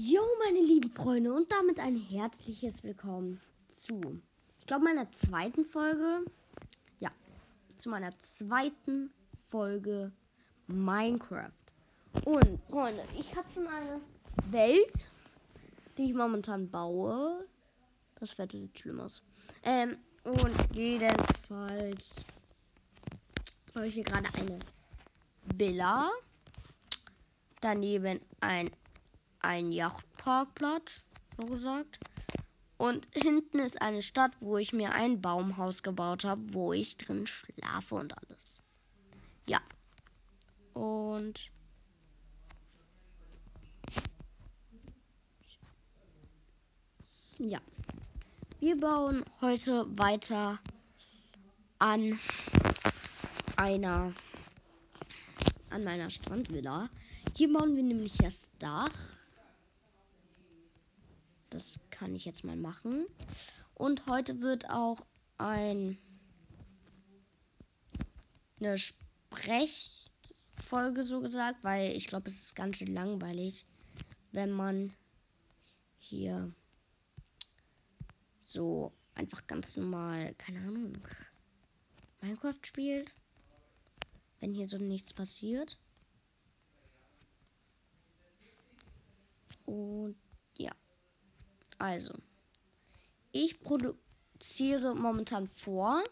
Jo, meine lieben Freunde, und damit ein herzliches Willkommen zu, ich glaube, meiner zweiten Folge. Ja, zu meiner zweiten Folge Minecraft. Und, Freunde, ich habe schon eine Welt, die ich momentan baue. Das Wetter sieht schlimm aus. Ähm, und jedenfalls habe ich hier gerade eine Villa. Daneben ein, ein Yachtparkplatz, so gesagt. Und hinten ist eine Stadt, wo ich mir ein Baumhaus gebaut habe, wo ich drin schlafe und alles. Ja. Und ja. Wir bauen heute weiter an einer an meiner Strandvilla. Hier bauen wir nämlich das Dach. Das kann ich jetzt mal machen. Und heute wird auch ein eine Sprechfolge so gesagt, weil ich glaube, es ist ganz schön langweilig, wenn man hier so einfach ganz normal, keine Ahnung, Minecraft spielt. Wenn hier so nichts passiert. Und. Also. Ich produziere momentan vor.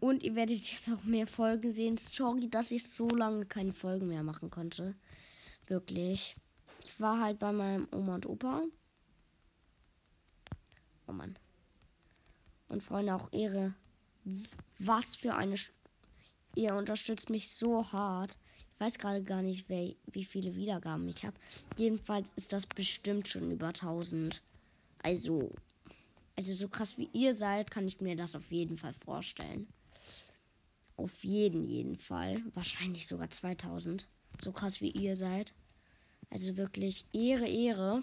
Und ihr werdet jetzt auch mehr Folgen sehen. Sorry, dass ich so lange keine Folgen mehr machen konnte. Wirklich. Ich war halt bei meinem Oma und Opa. Oh Mann. Und Freunde, auch Ehre. Was für eine. St ihr unterstützt mich so hart. Ich weiß gerade gar nicht, wer, wie viele Wiedergaben ich habe. Jedenfalls ist das bestimmt schon über 1000. Also, also so krass wie ihr seid, kann ich mir das auf jeden Fall vorstellen. Auf jeden, jeden Fall. Wahrscheinlich sogar 2000. So krass wie ihr seid. Also wirklich Ehre, Ehre.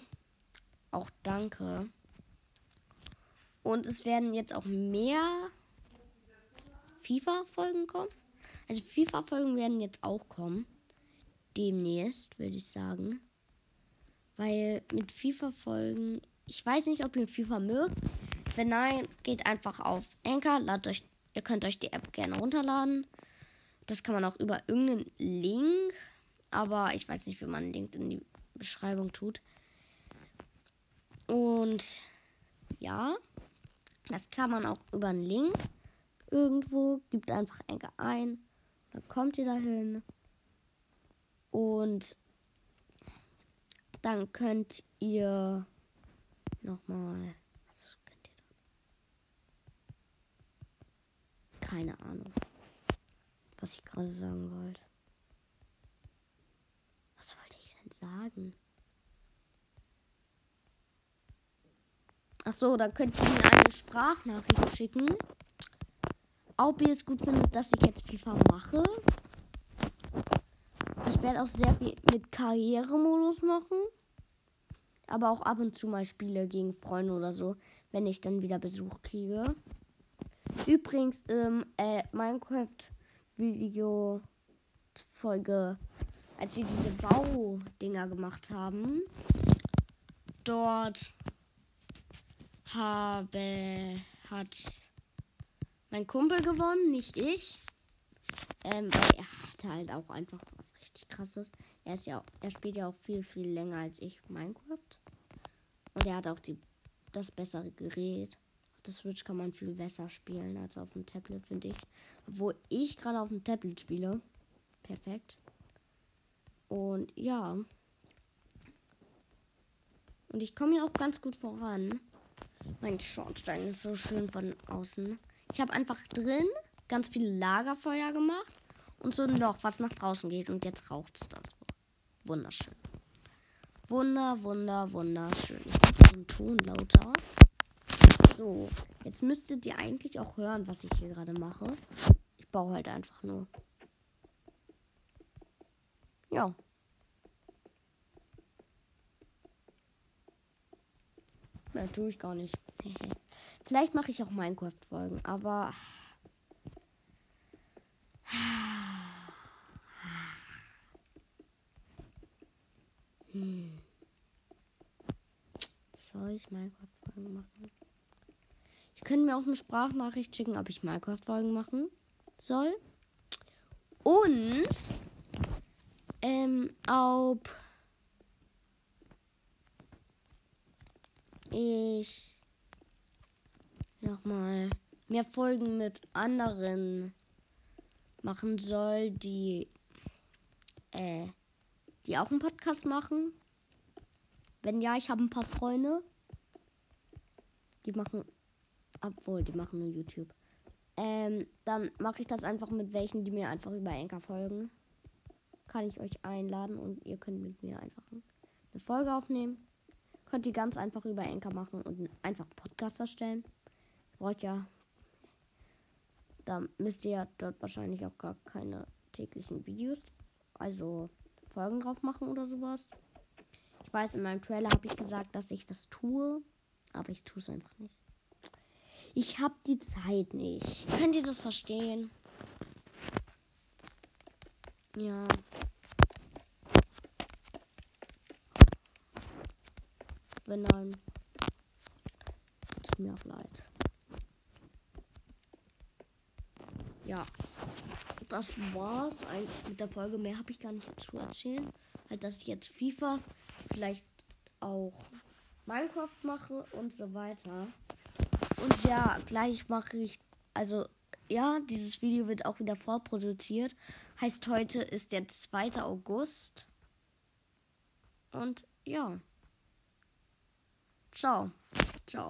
Auch danke. Und es werden jetzt auch mehr FIFA-Folgen kommen. Also FIFA-Folgen werden jetzt auch kommen. Demnächst, würde ich sagen. Weil mit FIFA-Folgen, ich weiß nicht, ob ihr FIFA mögt. Wenn nein, geht einfach auf Anchor, ladet euch, ihr könnt euch die App gerne runterladen. Das kann man auch über irgendeinen Link, aber ich weiß nicht, wie man einen Link in die Beschreibung tut. Und ja, das kann man auch über einen Link irgendwo, gibt einfach Anchor ein dann kommt ihr dahin. Und dann könnt ihr nochmal. Was könnt ihr da? Keine Ahnung. Was ich gerade sagen wollte. Was wollte ich denn sagen? Ach so, dann könnt ihr mir eine Sprachnachricht schicken ob ihr es gut findet, dass ich jetzt FIFA mache. Ich werde auch sehr viel mit Karrieremodus machen. Aber auch ab und zu mal Spiele gegen Freunde oder so, wenn ich dann wieder Besuch kriege. Übrigens, ähm, äh, Minecraft-Video-Folge, als wir diese Baudinger gemacht haben, dort habe, hat mein Kumpel gewonnen, nicht ich. Ähm, weil er hatte halt auch einfach was richtig krasses. Er ist ja, er spielt ja auch viel, viel länger als ich Minecraft. Und er hat auch die, das bessere Gerät. Auf der Switch kann man viel besser spielen als auf dem Tablet, finde ich. Obwohl ich gerade auf dem Tablet spiele. Perfekt. Und ja. Und ich komme ja auch ganz gut voran. Mein Schornstein ist so schön von außen. Ich habe einfach drin ganz viel Lagerfeuer gemacht und so ein Loch, was nach draußen geht. Und jetzt raucht es da so. Wunderschön. Wunder, wunder, wunderschön. Ich mache den Ton lauter. So, jetzt müsstet ihr eigentlich auch hören, was ich hier gerade mache. Ich baue halt einfach nur. Ja. Ja, tue ich gar nicht. Vielleicht mache ich auch Minecraft-Folgen, aber. Hm. Soll ich Minecraft-Folgen machen? Ich könnte mir auch eine Sprachnachricht schicken, ob ich Minecraft-Folgen machen soll. Und ähm, ob ich nochmal mehr Folgen mit anderen machen soll, die äh, die auch einen Podcast machen. Wenn ja, ich habe ein paar Freunde. Die machen, obwohl, die machen nur YouTube. Ähm, dann mache ich das einfach mit welchen, die mir einfach über Enker folgen. Kann ich euch einladen und ihr könnt mit mir einfach eine Folge aufnehmen. Könnt ihr ganz einfach über Enker machen und einfach einen Podcast erstellen. Braucht ja. Da müsst ihr ja dort wahrscheinlich auch gar keine täglichen Videos, also Folgen drauf machen oder sowas. Ich weiß, in meinem Trailer habe ich gesagt, dass ich das tue, aber ich tue es einfach nicht. Ich habe die Zeit nicht. Könnt ihr das verstehen? Ja. Wenn nein, tut mir auch leid. Ja, das war's mit der Folge. Mehr habe ich gar nicht zu erzählen. Halt, dass ich jetzt FIFA, vielleicht auch Minecraft mache und so weiter. Und ja, gleich mache ich, also ja, dieses Video wird auch wieder vorproduziert. Heißt, heute ist der 2. August. Und ja. Ciao. Ciao.